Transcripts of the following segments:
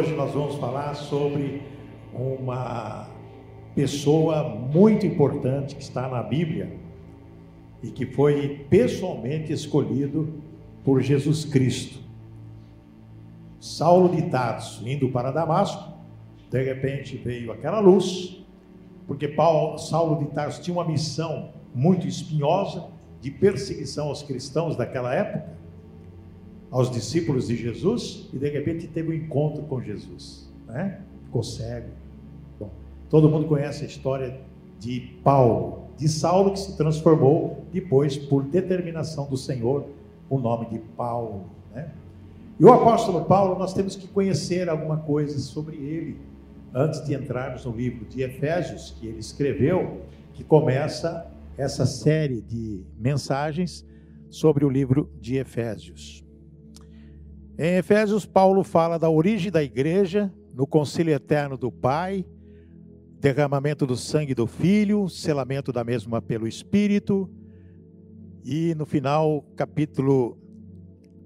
hoje nós vamos falar sobre uma pessoa muito importante que está na Bíblia e que foi pessoalmente escolhido por Jesus Cristo. Saulo de Tarso indo para Damasco, de repente veio aquela luz, porque Paulo, Saulo de Tarso tinha uma missão muito espinhosa de perseguição aos cristãos daquela época, aos discípulos de Jesus, e de repente teve um encontro com Jesus, né? ficou cego. Bom, todo mundo conhece a história de Paulo, de Saulo, que se transformou depois, por determinação do Senhor, o nome de Paulo. Né? E o apóstolo Paulo, nós temos que conhecer alguma coisa sobre ele, antes de entrarmos no livro de Efésios, que ele escreveu, que começa essa série de mensagens sobre o livro de Efésios. Em Efésios, Paulo fala da origem da igreja, no concílio eterno do Pai, derramamento do sangue do Filho, selamento da mesma pelo Espírito, e no final, capítulo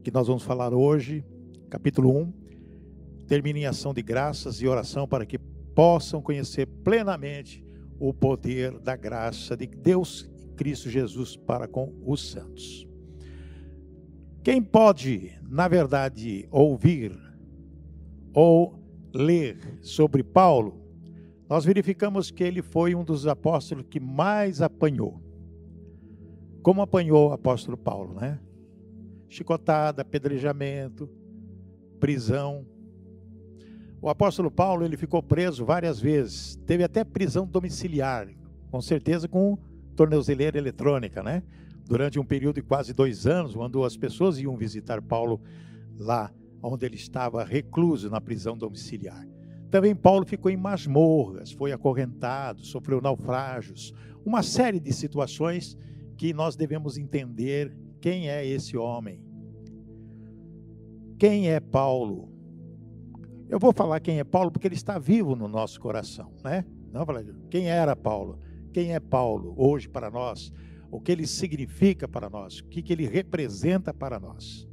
que nós vamos falar hoje, capítulo 1, termina em ação de graças e oração para que possam conhecer plenamente o poder da graça de Deus Cristo Jesus para com os santos. Quem pode, na verdade, ouvir ou ler sobre Paulo, nós verificamos que ele foi um dos apóstolos que mais apanhou. Como apanhou o apóstolo Paulo, né? Chicotada, apedrejamento, prisão. O apóstolo Paulo, ele ficou preso várias vezes, teve até prisão domiciliar, com certeza com tornozeleira eletrônica, né? Durante um período de quase dois anos, quando as pessoas iam visitar Paulo lá onde ele estava recluso na prisão domiciliar. Também Paulo ficou em masmorras, foi acorrentado, sofreu naufrágios, uma série de situações que nós devemos entender quem é esse homem. Quem é Paulo? Eu vou falar quem é Paulo porque ele está vivo no nosso coração, né? Não quem era Paulo, quem é Paulo hoje para nós, o que ele significa para nós, o que, ele representa para nós.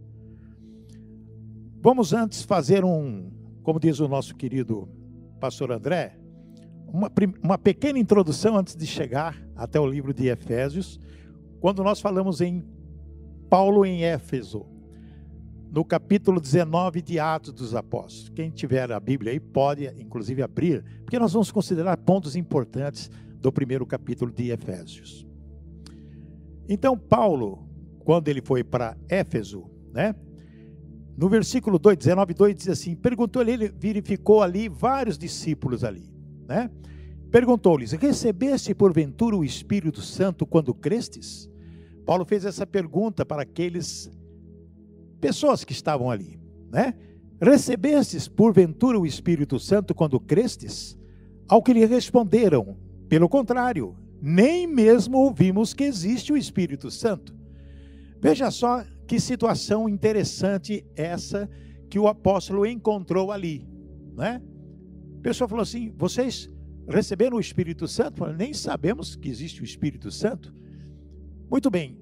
Vamos antes fazer um, como diz o nosso querido pastor André, uma, uma pequena introdução antes de chegar até o livro de Efésios, quando nós falamos em Paulo em Éfeso, no capítulo 19 de Atos dos Apóstolos. Quem tiver a Bíblia aí pode, inclusive, abrir, porque nós vamos considerar pontos importantes do primeiro capítulo de Efésios. Então, Paulo, quando ele foi para Éfeso, né? No versículo 2, 19, 2 diz assim: Perguntou-lhe, ele verificou ali vários discípulos ali, né? Perguntou-lhes: Recebeste porventura o Espírito Santo quando crestes? Paulo fez essa pergunta para aqueles pessoas que estavam ali, né? Recebestes porventura o Espírito Santo quando crestes? Ao que lhe responderam: Pelo contrário, nem mesmo ouvimos que existe o Espírito Santo. Veja só que situação interessante essa que o apóstolo encontrou ali, né? A pessoa falou assim: vocês receberam o Espírito Santo? Falei, Nem sabemos que existe o Espírito Santo. Muito bem.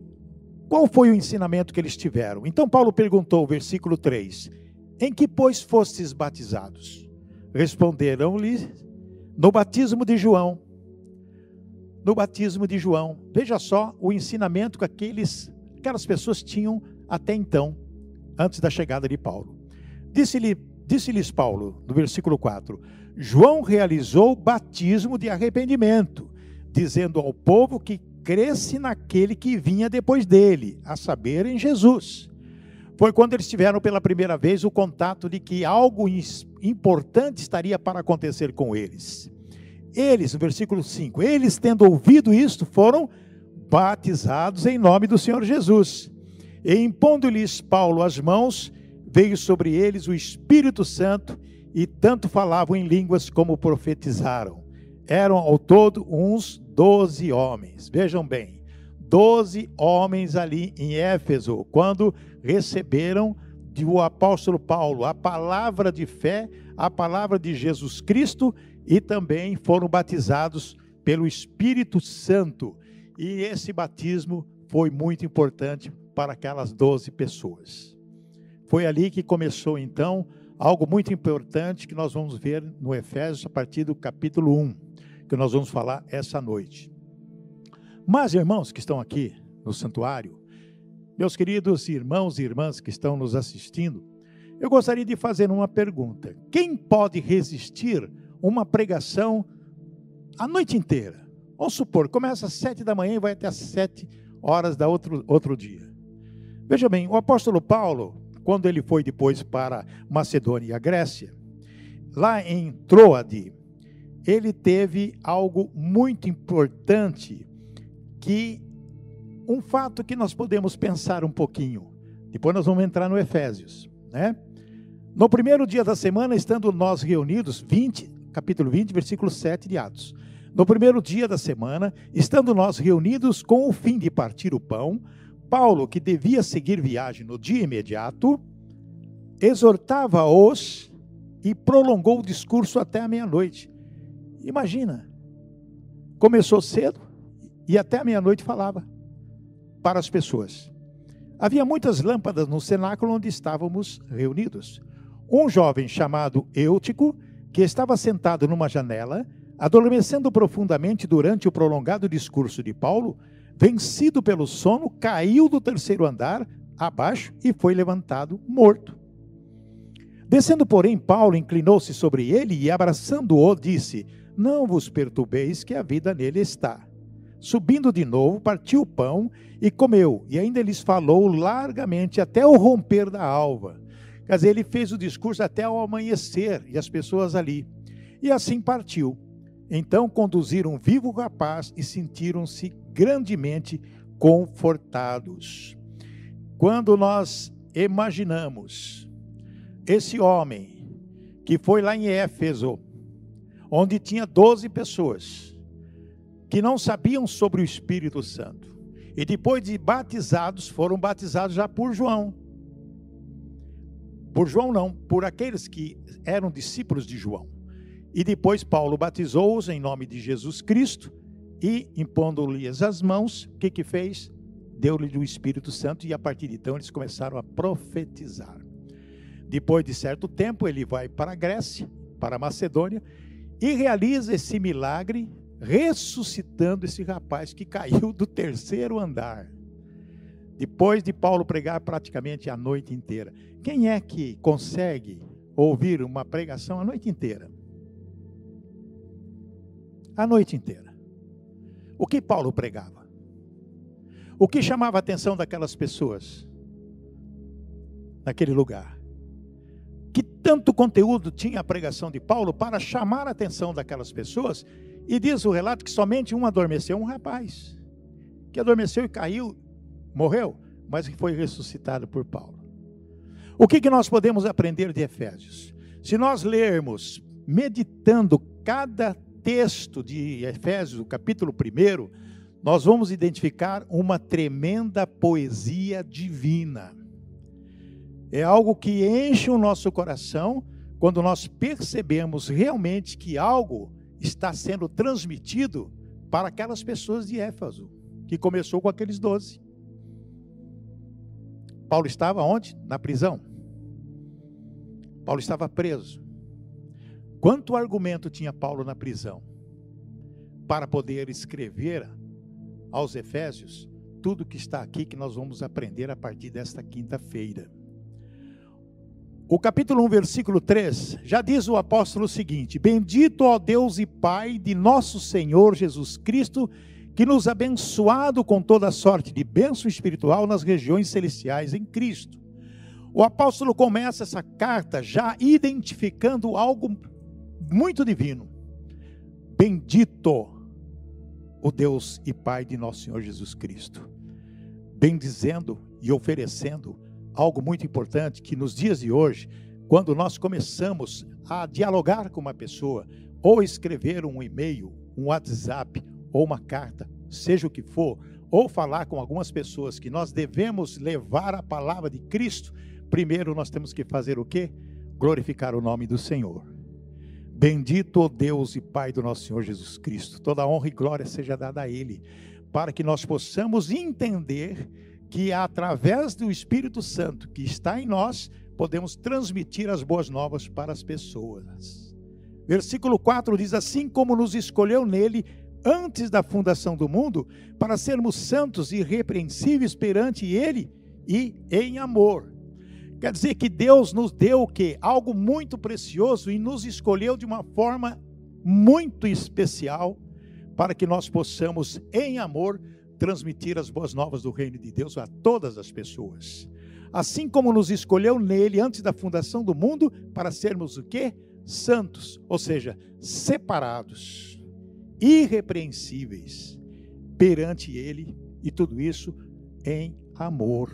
Qual foi o ensinamento que eles tiveram? Então Paulo perguntou, versículo 3: Em que, pois, fostes batizados? Responderam-lhe: No batismo de João. No batismo de João. Veja só o ensinamento que aqueles, aquelas pessoas tinham até então, antes da chegada de Paulo. Disse-lhes disse Paulo, no versículo 4: João realizou batismo de arrependimento, dizendo ao povo que cresce naquele que vinha depois dele, a saber, em Jesus. Foi quando eles tiveram pela primeira vez o contato de que algo importante estaria para acontecer com eles. Eles, no versículo 5, eles tendo ouvido isto, foram batizados em nome do Senhor Jesus. E impondo-lhes Paulo as mãos, veio sobre eles o Espírito Santo, e tanto falavam em línguas como profetizaram. Eram ao todo uns doze homens. Vejam bem, doze homens ali em Éfeso, quando receberam do apóstolo Paulo a palavra de fé, a palavra de Jesus Cristo, e também foram batizados pelo Espírito Santo. E esse batismo foi muito importante para aquelas doze pessoas. Foi ali que começou então algo muito importante que nós vamos ver no Efésios a partir do capítulo 1, que nós vamos falar essa noite. Mas, irmãos que estão aqui no santuário, meus queridos irmãos e irmãs que estão nos assistindo, eu gostaria de fazer uma pergunta: quem pode resistir uma pregação a noite inteira? Vamos supor, começa às sete da manhã e vai até às sete horas da outro, outro dia. Veja bem, o apóstolo Paulo, quando ele foi depois para Macedônia e a Grécia, lá em Troade, ele teve algo muito importante que um fato que nós podemos pensar um pouquinho. Depois nós vamos entrar no Efésios, né? No primeiro dia da semana, estando nós reunidos, 20, capítulo 20, versículo 7 de Atos. No primeiro dia da semana, estando nós reunidos com o fim de partir o pão, Paulo, que devia seguir viagem no dia imediato, exortava-os e prolongou o discurso até a meia-noite. Imagina, começou cedo e até a meia-noite falava para as pessoas. Havia muitas lâmpadas no cenáculo onde estávamos reunidos. Um jovem chamado Eutico, que estava sentado numa janela, adormecendo profundamente durante o prolongado discurso de Paulo, vencido pelo sono, caiu do terceiro andar abaixo e foi levantado morto. Descendo, porém, Paulo inclinou-se sobre ele e, abraçando-o, disse: Não vos perturbeis, que a vida nele está. Subindo de novo, partiu o pão e comeu, e ainda lhes falou largamente até o romper da alva. Quer dizer, ele fez o discurso até o amanhecer, e as pessoas ali. E assim partiu. Então conduziram vivo o rapaz e sentiram-se grandemente confortados. Quando nós imaginamos esse homem que foi lá em Éfeso, onde tinha 12 pessoas, que não sabiam sobre o Espírito Santo. E depois de batizados, foram batizados já por João. Por João não, por aqueles que eram discípulos de João. E depois Paulo batizou-os em nome de Jesus Cristo e impondo-lhes as mãos, o que que fez? Deu-lhe o Espírito Santo e a partir de então eles começaram a profetizar. Depois de certo tempo ele vai para a Grécia, para a Macedônia e realiza esse milagre ressuscitando esse rapaz que caiu do terceiro andar. Depois de Paulo pregar praticamente a noite inteira. Quem é que consegue ouvir uma pregação a noite inteira? A noite inteira. O que Paulo pregava? O que chamava a atenção daquelas pessoas naquele lugar? Que tanto conteúdo tinha a pregação de Paulo para chamar a atenção daquelas pessoas e diz o relato que somente um adormeceu, um rapaz, que adormeceu e caiu, morreu, mas que foi ressuscitado por Paulo. O que, que nós podemos aprender de Efésios? Se nós lermos, meditando cada texto de Efésios, capítulo 1, nós vamos identificar uma tremenda poesia divina. É algo que enche o nosso coração quando nós percebemos realmente que algo está sendo transmitido para aquelas pessoas de Éfeso, que começou com aqueles doze. Paulo estava onde? Na prisão. Paulo estava preso. Quanto argumento tinha Paulo na prisão para poder escrever aos Efésios tudo que está aqui que nós vamos aprender a partir desta quinta-feira? O capítulo 1, versículo 3, já diz o apóstolo o seguinte: Bendito ó Deus e Pai de nosso Senhor Jesus Cristo, que nos abençoado com toda sorte de bênção espiritual nas regiões celestiais em Cristo. O apóstolo começa essa carta já identificando algo muito divino. Bendito o Deus e Pai de nosso Senhor Jesus Cristo. Bendizendo e oferecendo algo muito importante que nos dias de hoje, quando nós começamos a dialogar com uma pessoa, ou escrever um e-mail, um WhatsApp ou uma carta, seja o que for, ou falar com algumas pessoas que nós devemos levar a palavra de Cristo, primeiro nós temos que fazer o quê? Glorificar o nome do Senhor. Bendito o Deus e Pai do nosso Senhor Jesus Cristo. Toda honra e glória seja dada a Ele, para que nós possamos entender que através do Espírito Santo que está em nós, podemos transmitir as boas novas para as pessoas. Versículo 4 diz: Assim como nos escolheu nele antes da fundação do mundo, para sermos santos e irrepreensíveis perante ele e em amor. Quer dizer que Deus nos deu o quê? Algo muito precioso e nos escolheu de uma forma muito especial para que nós possamos, em amor, transmitir as boas novas do reino de Deus a todas as pessoas. Assim como nos escolheu nele antes da fundação do mundo para sermos o quê? Santos, ou seja, separados, irrepreensíveis perante ele e tudo isso em amor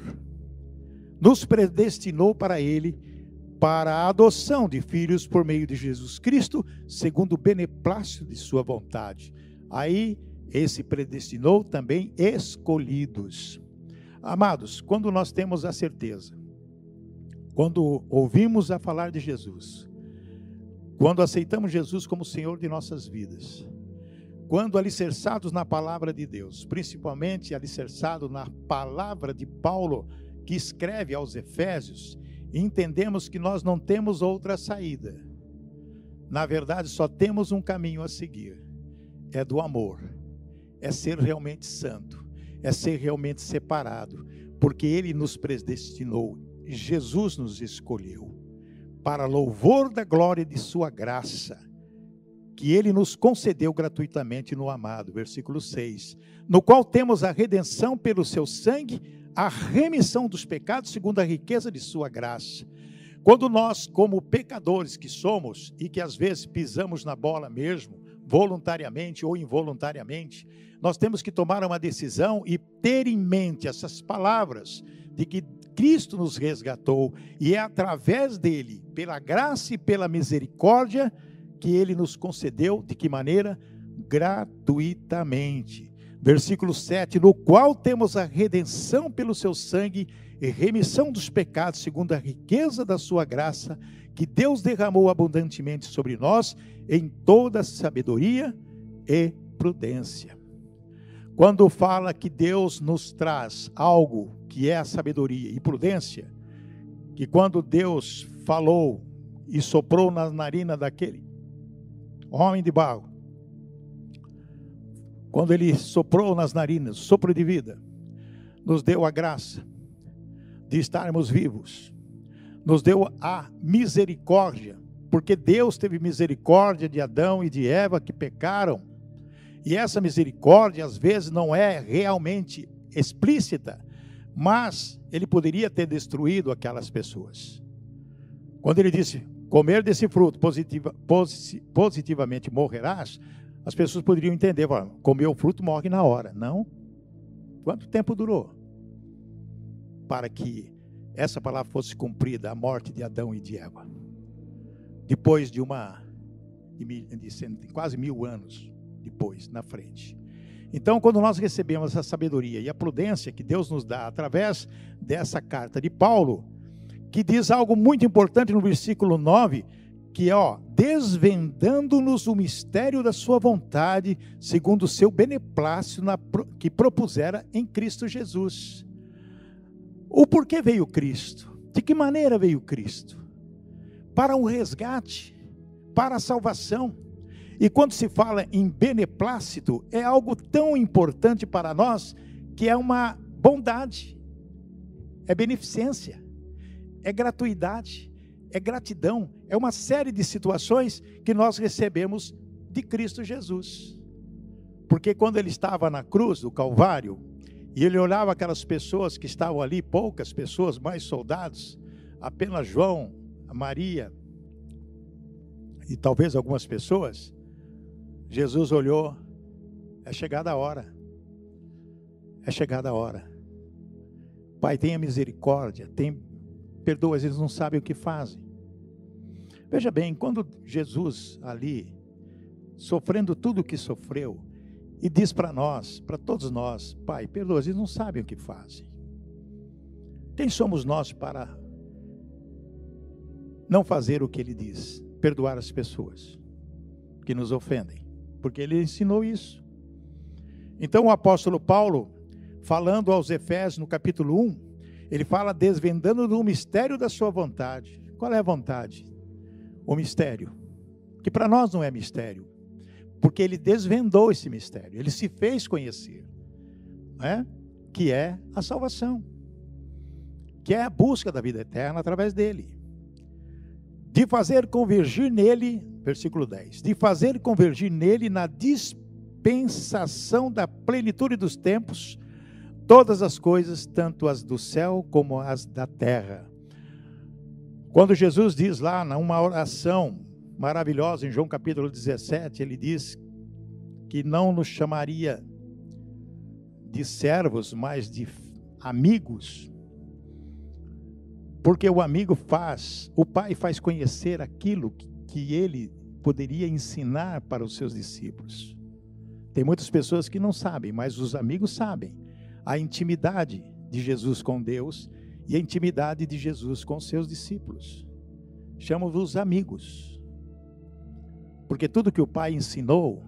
nos predestinou para Ele, para a adoção de filhos por meio de Jesus Cristo, segundo o beneplácito de Sua vontade. Aí, esse predestinou também escolhidos. Amados, quando nós temos a certeza, quando ouvimos a falar de Jesus, quando aceitamos Jesus como Senhor de nossas vidas, quando alicerçados na palavra de Deus, principalmente alicerçado na palavra de Paulo, que escreve aos Efésios, entendemos que nós não temos outra saída. Na verdade, só temos um caminho a seguir: é do amor, é ser realmente santo, é ser realmente separado, porque Ele nos predestinou, Jesus nos escolheu, para louvor da glória de Sua graça, que Ele nos concedeu gratuitamente no amado, versículo 6, no qual temos a redenção pelo Seu sangue a remissão dos pecados segundo a riqueza de sua graça. Quando nós, como pecadores que somos e que às vezes pisamos na bola mesmo, voluntariamente ou involuntariamente, nós temos que tomar uma decisão e ter em mente essas palavras de que Cristo nos resgatou e é através dele, pela graça e pela misericórdia, que ele nos concedeu, de que maneira? Gratuitamente. Versículo 7: No qual temos a redenção pelo seu sangue e remissão dos pecados, segundo a riqueza da sua graça, que Deus derramou abundantemente sobre nós em toda sabedoria e prudência. Quando fala que Deus nos traz algo que é a sabedoria e prudência, que quando Deus falou e soprou na narina daquele homem de barro, quando ele soprou nas narinas, sopro de vida, nos deu a graça de estarmos vivos, nos deu a misericórdia, porque Deus teve misericórdia de Adão e de Eva que pecaram, e essa misericórdia às vezes não é realmente explícita, mas ele poderia ter destruído aquelas pessoas. Quando ele disse: comer desse fruto positiva, positivamente morrerás, as pessoas poderiam entender, comer o fruto morre na hora. Não. Quanto tempo durou? Para que essa palavra fosse cumprida, a morte de Adão e de Eva. Depois de uma, de quase mil anos depois, na frente. Então, quando nós recebemos a sabedoria e a prudência que Deus nos dá através dessa carta de Paulo, que diz algo muito importante no versículo 9, que é, ó, desvendando-nos o mistério da sua vontade, segundo o seu beneplácito na, que propusera em Cristo Jesus. O porquê veio Cristo? De que maneira veio Cristo? Para um resgate, para a salvação. E quando se fala em beneplácito, é algo tão importante para nós que é uma bondade, é beneficência, é gratuidade é gratidão, é uma série de situações que nós recebemos de Cristo Jesus. Porque quando ele estava na cruz do Calvário, e ele olhava aquelas pessoas que estavam ali, poucas pessoas, mais soldados, apenas João, Maria e talvez algumas pessoas, Jesus olhou, é chegada a hora. É chegada a hora. Pai, tenha misericórdia, tem, perdoa, eles não sabem o que fazem. Veja bem, quando Jesus ali, sofrendo tudo o que sofreu, e diz para nós, para todos nós, Pai, perdoa, eles não sabem o que fazem. Quem somos nós para não fazer o que ele diz? Perdoar as pessoas que nos ofendem, porque ele ensinou isso. Então o apóstolo Paulo, falando aos Efésios no capítulo 1, Ele fala desvendando no mistério da sua vontade. Qual é a vontade? O mistério. Que para nós não é mistério. Porque ele desvendou esse mistério. Ele se fez conhecer. Né? Que é a salvação. Que é a busca da vida eterna através dele. De fazer convergir nele, versículo 10. De fazer convergir nele na dispensação da plenitude dos tempos todas as coisas, tanto as do céu como as da terra. Quando Jesus diz lá, numa oração maravilhosa, em João capítulo 17, ele diz que não nos chamaria de servos, mas de amigos. Porque o amigo faz, o pai faz conhecer aquilo que ele poderia ensinar para os seus discípulos. Tem muitas pessoas que não sabem, mas os amigos sabem a intimidade de Jesus com Deus e a intimidade de Jesus com seus discípulos. Chamo-vos amigos, porque tudo que o Pai ensinou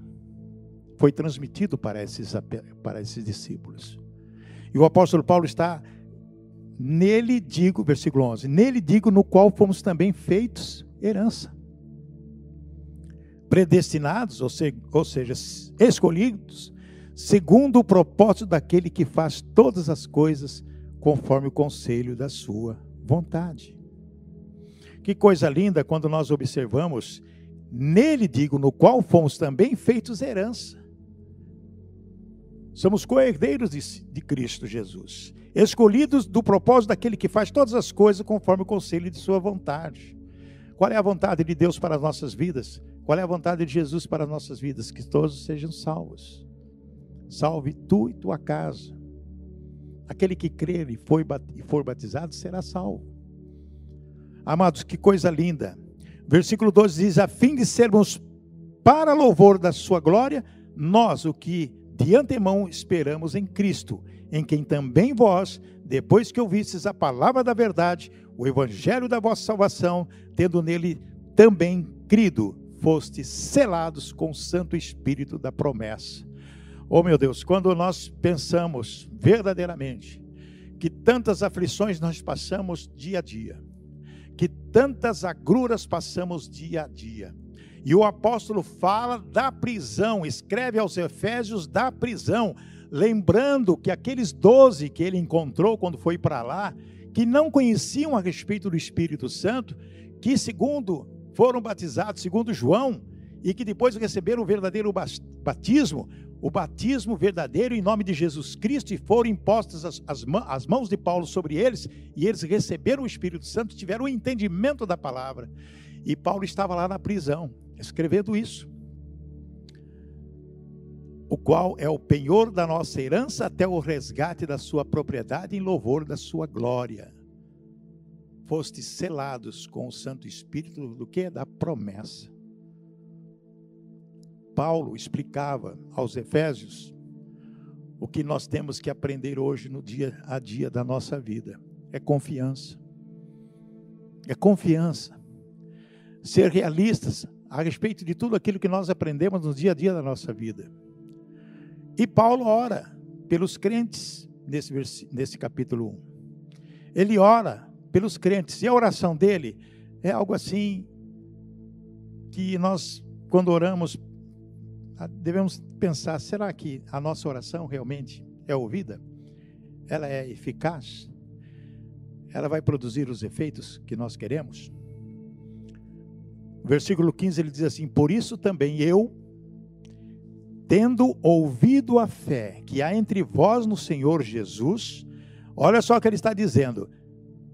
foi transmitido para esses, para esses discípulos. E o apóstolo Paulo está, nele digo, versículo 11: nele digo, no qual fomos também feitos herança. Predestinados, ou, se, ou seja, escolhidos segundo o propósito daquele que faz todas as coisas conforme o conselho da sua vontade. Que coisa linda quando nós observamos, nele digo, no qual fomos também feitos herança. Somos co-herdeiros de, de Cristo Jesus, escolhidos do propósito daquele que faz todas as coisas conforme o conselho de sua vontade. Qual é a vontade de Deus para as nossas vidas? Qual é a vontade de Jesus para as nossas vidas? Que todos sejam salvos salve tu e tua casa. Aquele que crer e, for batizado será salvo. Amados, que coisa linda. Versículo 12 diz: A fim de sermos para louvor da Sua glória, nós o que de antemão esperamos em Cristo, em quem também vós, depois que ouvistes a palavra da verdade, o evangelho da vossa salvação, tendo nele também crido, fostes selados com o Santo Espírito da promessa. Oh meu Deus, quando nós pensamos verdadeiramente que tantas aflições nós passamos dia a dia, que tantas agruras passamos dia a dia, e o apóstolo fala da prisão, escreve aos Efésios da prisão, lembrando que aqueles doze que ele encontrou quando foi para lá, que não conheciam a respeito do Espírito Santo, que segundo foram batizados, segundo João, e que depois receberam o verdadeiro batismo, o batismo verdadeiro em nome de Jesus Cristo e foram impostas as, as, as, mãos de Paulo sobre eles e eles receberam o Espírito Santo, tiveram o entendimento da palavra. E Paulo estava lá na prisão, escrevendo isso. O qual é o penhor da nossa herança até o resgate da sua propriedade em louvor da sua glória. Fostes selados com o Santo Espírito do que? Da promessa. Paulo explicava aos Efésios o que nós temos que aprender hoje no dia a dia da nossa vida. É confiança. É confiança. Ser realistas a respeito de tudo aquilo que nós aprendemos no dia a dia da nossa vida. E Paulo ora pelos crentes nesse, nesse capítulo 1. Ele ora pelos crentes. E a oração dele é algo assim que nós, quando oramos devemos pensar: será que a nossa oração realmente é ouvida? Ela é eficaz? Ela vai produzir os efeitos que nós queremos? Versículo 15 ele diz assim: Por isso também eu, tendo ouvido a fé que há entre vós no Senhor Jesus, olha só o que ele está dizendo: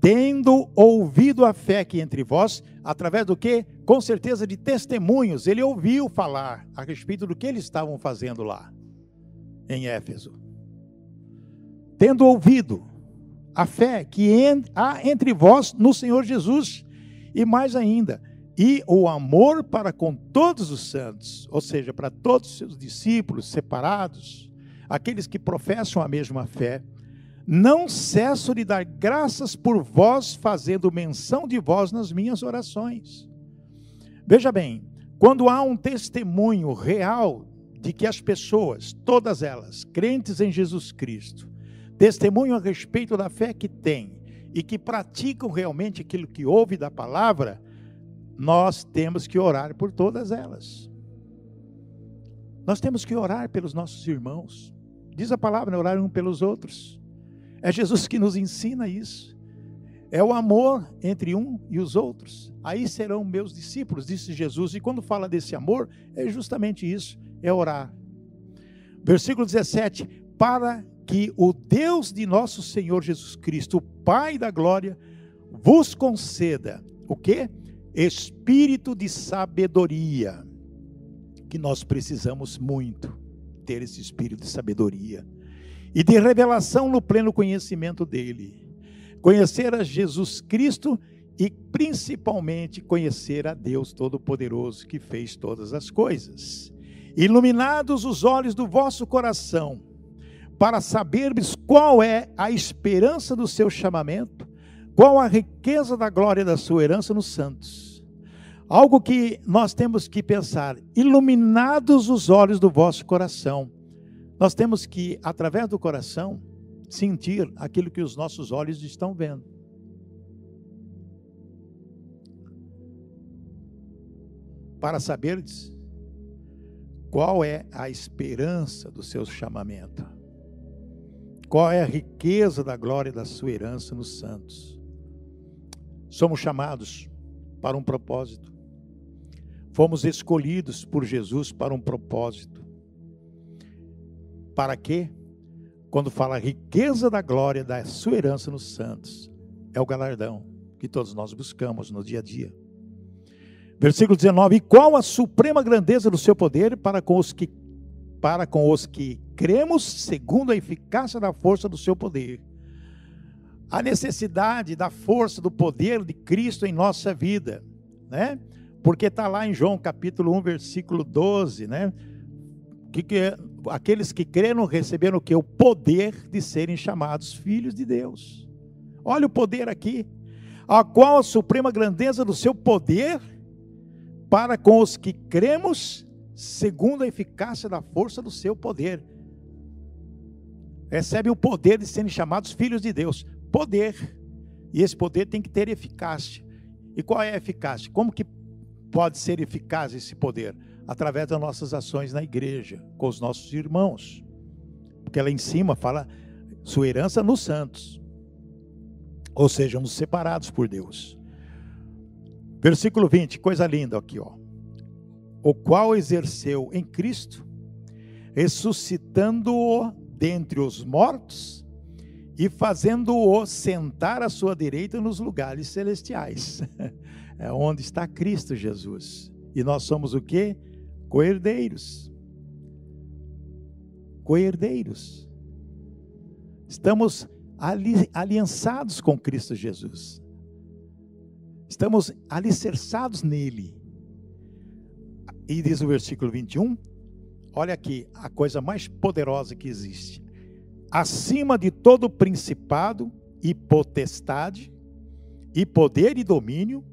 tendo ouvido a fé que entre vós, através do que? Com certeza de testemunhos, ele ouviu falar a respeito do que eles estavam fazendo lá, em Éfeso. Tendo ouvido a fé que há entre vós no Senhor Jesus, e mais ainda, e o amor para com todos os santos, ou seja, para todos os seus discípulos separados, aqueles que professam a mesma fé, não cesso de dar graças por vós, fazendo menção de vós nas minhas orações. Veja bem, quando há um testemunho real de que as pessoas, todas elas, crentes em Jesus Cristo, testemunham a respeito da fé que têm, e que praticam realmente aquilo que ouve da palavra, nós temos que orar por todas elas. Nós temos que orar pelos nossos irmãos. Diz a palavra, né? orar um pelos outros. É Jesus que nos ensina isso. É o amor entre um e os outros. Aí serão meus discípulos, disse Jesus. E quando fala desse amor, é justamente isso: é orar. Versículo 17: Para que o Deus de nosso Senhor Jesus Cristo, o Pai da glória, vos conceda o que? Espírito de sabedoria que nós precisamos muito ter esse espírito de sabedoria e de revelação no pleno conhecimento dele. Conhecer a Jesus Cristo e principalmente conhecer a Deus Todo-Poderoso que fez todas as coisas. Iluminados os olhos do vosso coração, para sabermos qual é a esperança do seu chamamento, qual a riqueza da glória da sua herança nos santos Algo que nós temos que pensar, iluminados os olhos do vosso coração. Nós temos que, através do coração, sentir aquilo que os nossos olhos estão vendo. Para saberdes qual é a esperança do seu chamamento, qual é a riqueza da glória da sua herança nos santos. Somos chamados para um propósito. Fomos escolhidos por Jesus para um propósito. Para quê? Quando fala riqueza da glória da sua herança nos santos, é o galardão que todos nós buscamos no dia a dia. Versículo 19: E qual a suprema grandeza do seu poder para com os que para com os que cremos segundo a eficácia da força do seu poder. A necessidade da força do poder de Cristo em nossa vida, né? Porque está lá em João capítulo 1, versículo 12, né? Que, que aqueles que creram receberam o que? O poder de serem chamados filhos de Deus. Olha o poder aqui. A qual a suprema grandeza do seu poder para com os que cremos, segundo a eficácia da força do seu poder. Recebe o poder de serem chamados filhos de Deus. Poder. E esse poder tem que ter eficácia. E qual é a eficácia? Como que pode ser eficaz esse poder? Através das nossas ações na igreja, com os nossos irmãos. Porque lá em cima fala sua herança nos santos. Ou seja, nos separados por Deus. Versículo 20, coisa linda aqui, ó. O qual exerceu em Cristo, ressuscitando-o dentre os mortos e fazendo-o sentar à sua direita nos lugares celestiais. é onde está Cristo Jesus. E nós somos o que? Coerdeiros. Coerdeiros. Estamos ali, aliançados com Cristo Jesus. Estamos alicerçados nele. E diz o versículo 21, olha aqui a coisa mais poderosa que existe. Acima de todo principado e potestade, e poder e domínio,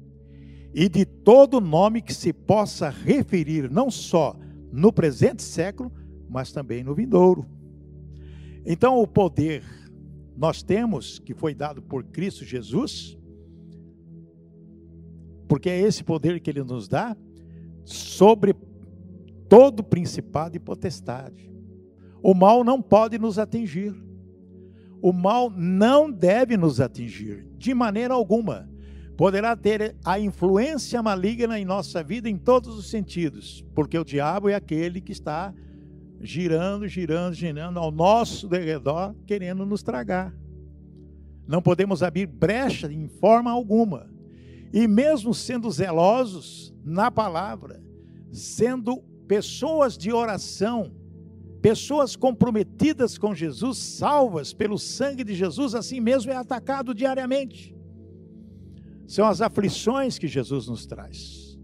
e de todo nome que se possa referir não só no presente século, mas também no vindouro. Então, o poder nós temos, que foi dado por Cristo Jesus, porque é esse poder que ele nos dá sobre todo principado e potestade. O mal não pode nos atingir. O mal não deve nos atingir, de maneira alguma poderá ter a influência maligna em nossa vida em todos os sentidos, porque o diabo é aquele que está girando, girando, girando ao nosso redor, querendo nos tragar. Não podemos abrir brecha em forma alguma. E mesmo sendo zelosos na palavra, sendo pessoas de oração, pessoas comprometidas com Jesus, salvas pelo sangue de Jesus, assim mesmo é atacado diariamente. São as aflições que Jesus nos traz.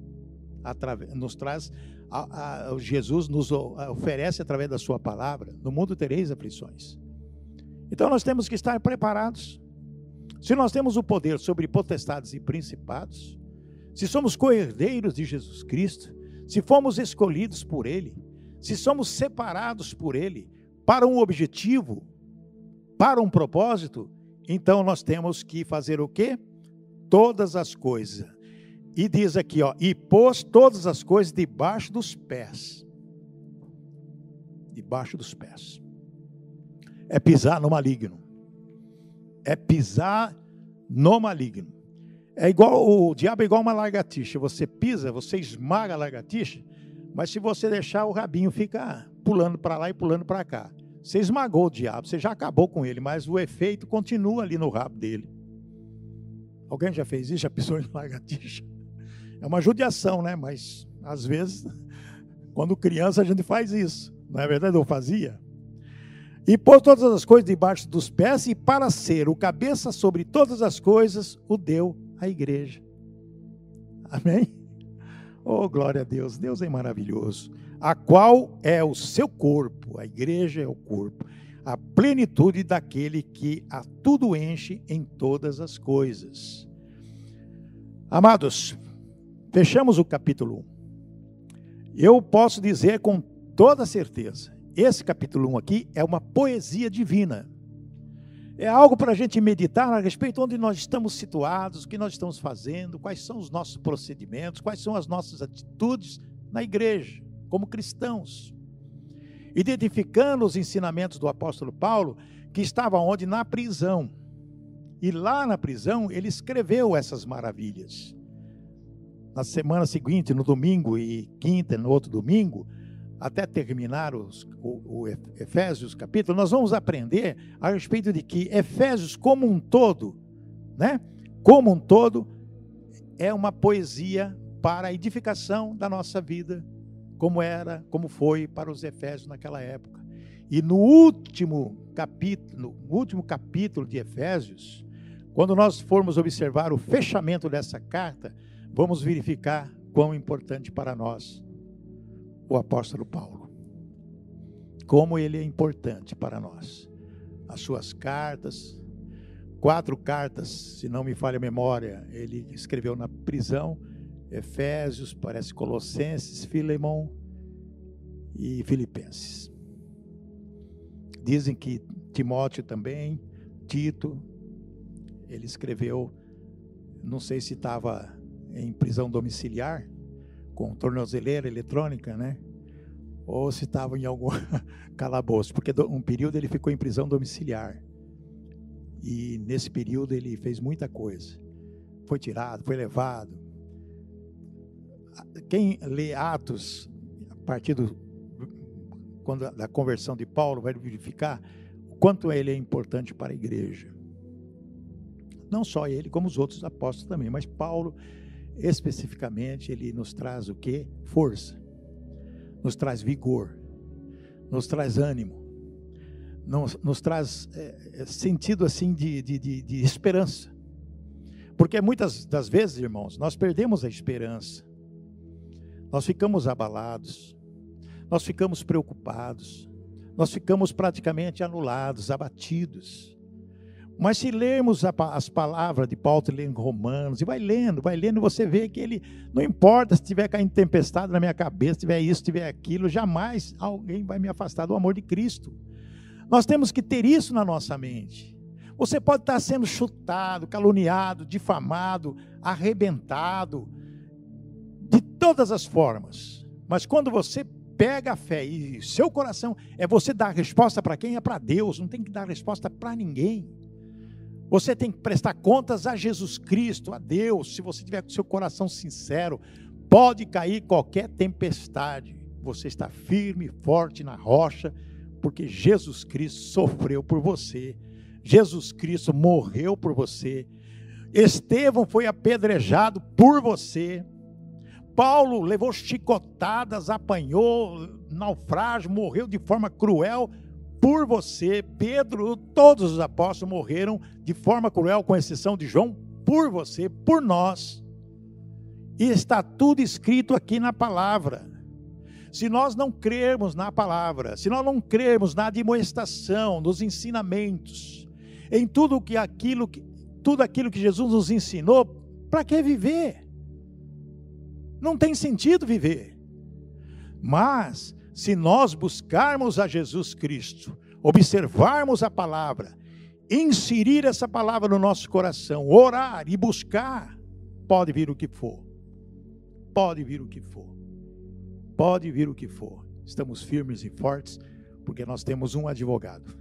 nos traz, a, a, Jesus nos oferece através da sua palavra. No mundo tereis aflições. Então nós temos que estar preparados. Se nós temos o poder sobre potestades e principados, se somos coerdeiros de Jesus Cristo, se fomos escolhidos por Ele, se somos separados por Ele para um objetivo, para um propósito, então nós temos que fazer o quê? Todas as coisas. E diz aqui, ó, e pôs todas as coisas debaixo dos pés. Debaixo dos pés. É pisar no maligno. É pisar no maligno. É igual o diabo é igual uma lagartixa. Você pisa, você esmaga a lagartixa, mas se você deixar o rabinho fica pulando para lá e pulando para cá. Você esmagou o diabo, você já acabou com ele, mas o efeito continua ali no rabo dele. Alguém já fez isso? Já pisou em lagartixa? É uma judiação, né? Mas às vezes, quando criança, a gente faz isso. Não é verdade? Eu fazia. E pôs todas as coisas debaixo dos pés, e para ser o cabeça sobre todas as coisas, o deu à igreja. Amém? Oh, glória a Deus. Deus é maravilhoso. A qual é o seu corpo, a igreja é o corpo, a plenitude daquele que a tudo enche em todas as coisas. Amados, Fechamos o capítulo 1. Eu posso dizer com toda certeza: esse capítulo 1 aqui é uma poesia divina. É algo para a gente meditar a respeito onde nós estamos situados, o que nós estamos fazendo, quais são os nossos procedimentos, quais são as nossas atitudes na igreja, como cristãos. Identificando os ensinamentos do apóstolo Paulo, que estava onde? Na prisão. E lá na prisão ele escreveu essas maravilhas na semana seguinte, no domingo e quinta, no outro domingo, até terminar os, o, o Efésios capítulo, nós vamos aprender a respeito de que Efésios como um todo, né? Como um todo, é uma poesia para a edificação da nossa vida, como era, como foi para os Efésios naquela época. E no último capítulo, no último capítulo de Efésios, quando nós formos observar o fechamento dessa carta, vamos verificar quão importante para nós o apóstolo Paulo. Como ele é importante para nós. As suas cartas, quatro cartas, se não me falha a memória, ele escreveu na prisão, Efésios, parece Colossenses, Filemão e Filipenses. Dizem que Timóteo também, Tito, ele escreveu, não sei se estava em prisão domiciliar, com tornozeleira eletrônica, né? Ou se estava em algum calabouço, porque um período ele ficou em prisão domiciliar. E nesse período ele fez muita coisa. Foi tirado, foi levado. Quem lê Atos, a partir do, quando, da conversão de Paulo, vai verificar o quanto ele é importante para a igreja. Não só ele, como os outros apóstolos também, mas Paulo especificamente, ele nos traz o que? Força, nos traz vigor, nos traz ânimo, nos, nos traz é, sentido assim de, de, de, de esperança. Porque muitas das vezes, irmãos, nós perdemos a esperança, nós ficamos abalados, nós ficamos preocupados, nós ficamos praticamente anulados, abatidos. Mas se lermos as palavras de Paulo, lendo Romanos, e vai lendo, vai lendo, você vê que ele, não importa se tiver caindo tempestade na minha cabeça, se tiver isso, se tiver aquilo, jamais alguém vai me afastar do amor de Cristo. Nós temos que ter isso na nossa mente. Você pode estar sendo chutado, caluniado, difamado, arrebentado, todas as formas. Mas quando você pega a fé e seu coração é você dar resposta para quem? É para Deus, não tem que dar resposta para ninguém. Você tem que prestar contas a Jesus Cristo, a Deus. Se você tiver com seu coração sincero, pode cair qualquer tempestade. Você está firme, forte na rocha, porque Jesus Cristo sofreu por você. Jesus Cristo morreu por você. Estevão foi apedrejado por você. Paulo levou chicotadas, apanhou naufrágio, morreu de forma cruel por você, Pedro, todos os apóstolos morreram de forma cruel, com exceção de João, por você, por nós. E está tudo escrito aqui na palavra. Se nós não crermos na palavra, se nós não crermos na admoestação, nos ensinamentos, em tudo que aquilo que tudo aquilo que Jesus nos ensinou, para que viver? Não tem sentido viver. Mas se nós buscarmos a Jesus Cristo, observarmos a palavra inserir essa palavra no nosso coração, orar e buscar, pode vir o que for. Pode vir o que for. Pode vir o que for. Estamos firmes e fortes porque nós temos um advogado.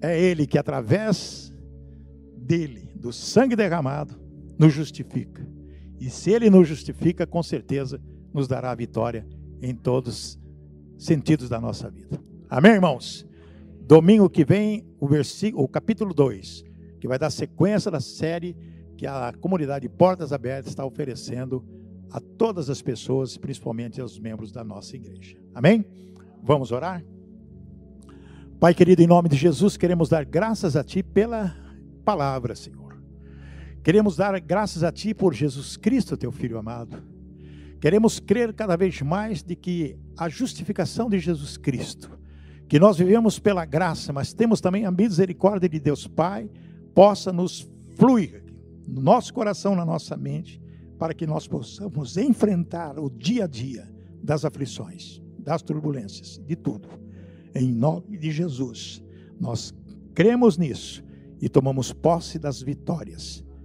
É ele que através dele, do sangue derramado, nos justifica. E se ele nos justifica, com certeza nos dará a vitória em todos os sentidos da nossa vida. Amém, irmãos? Domingo que vem, o, versículo, o capítulo 2, que vai dar sequência da série que a comunidade Portas Abertas está oferecendo a todas as pessoas, principalmente aos membros da nossa igreja. Amém? Vamos orar? Pai querido, em nome de Jesus, queremos dar graças a Ti pela palavra, Senhor. Queremos dar graças a Ti por Jesus Cristo, Teu Filho amado. Queremos crer cada vez mais de que a justificação de Jesus Cristo, que nós vivemos pela graça, mas temos também a misericórdia de Deus Pai, possa nos fluir no nosso coração, na nossa mente, para que nós possamos enfrentar o dia a dia das aflições, das turbulências, de tudo. Em nome de Jesus, nós cremos nisso e tomamos posse das vitórias.